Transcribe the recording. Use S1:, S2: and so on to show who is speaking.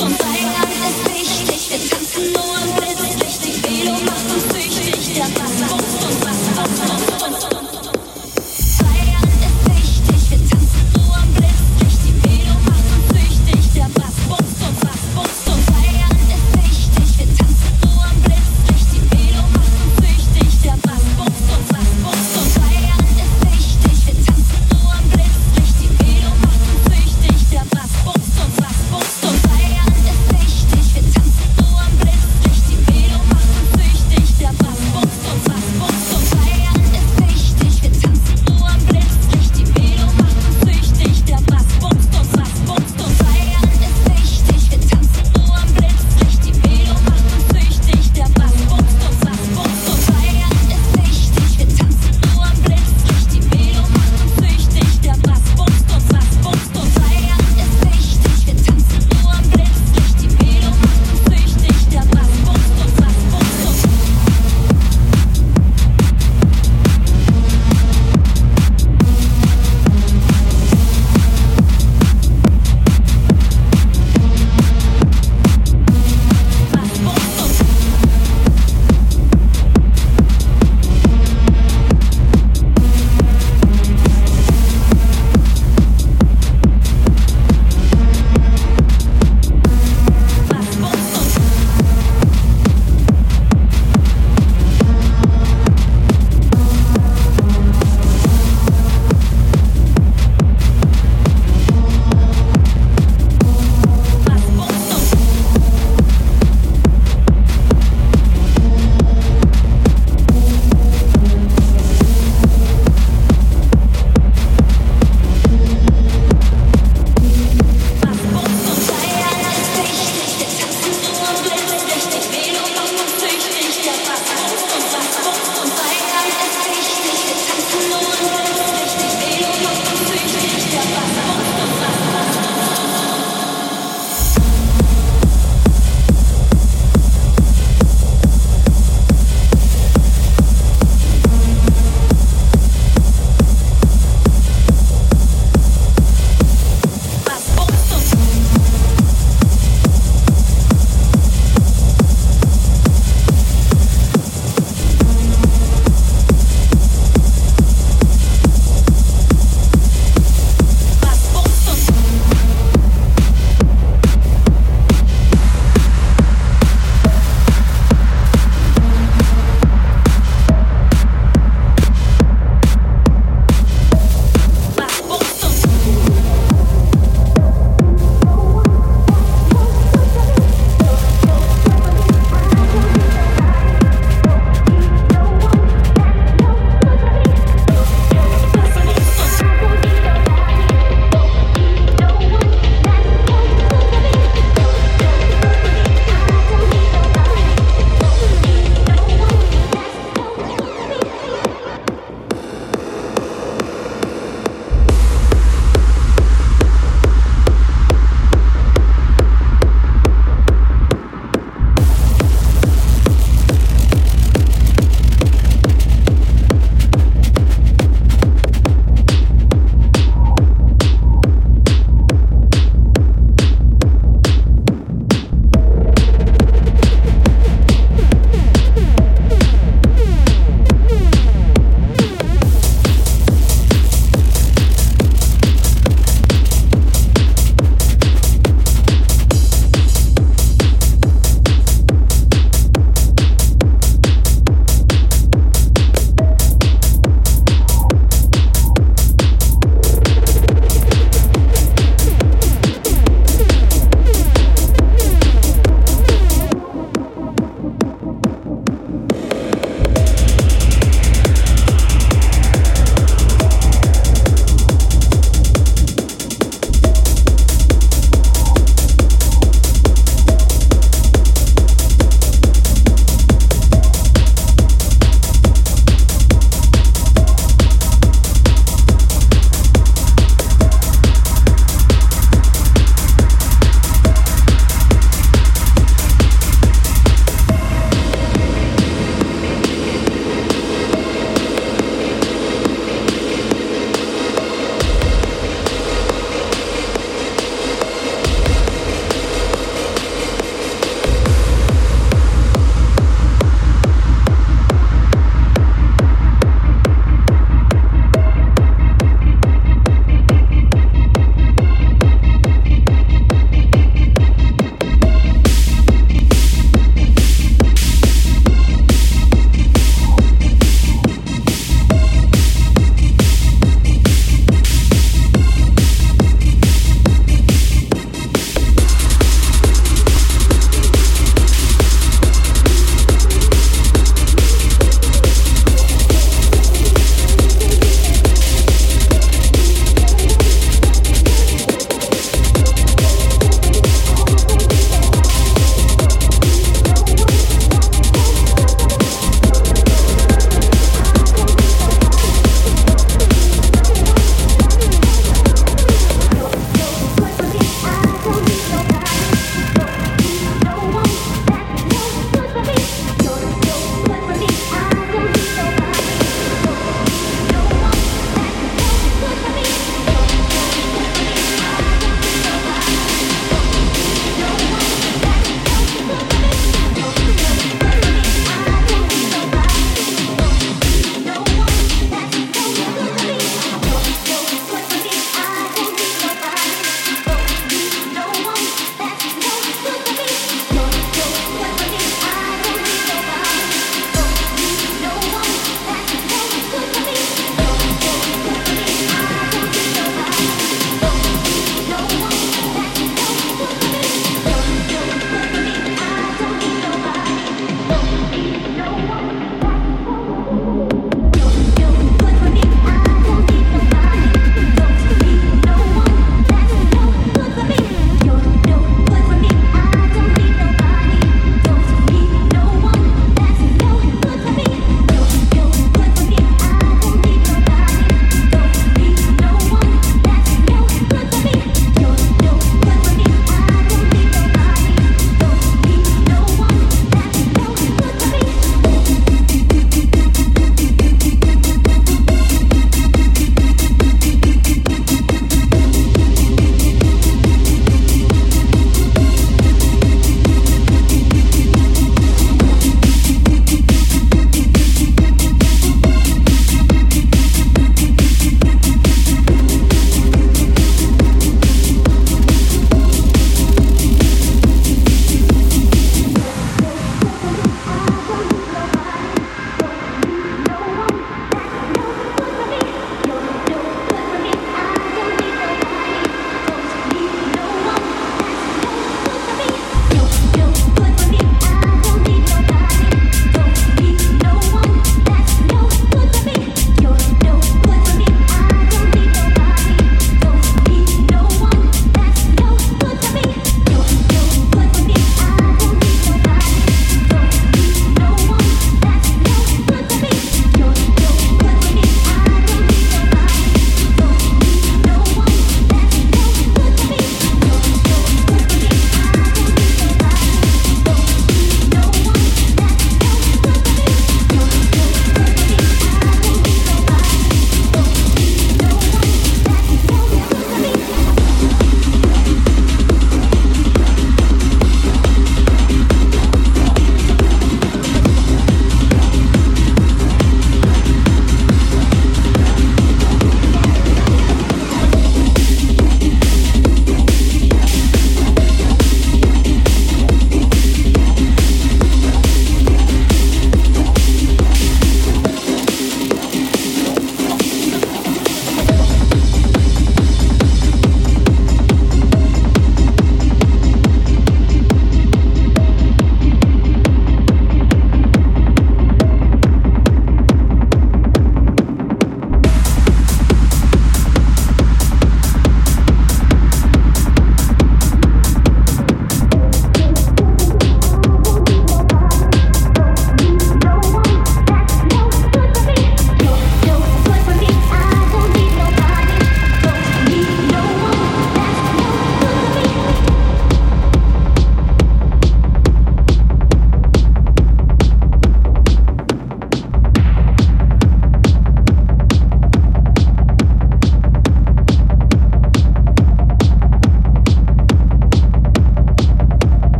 S1: on fire.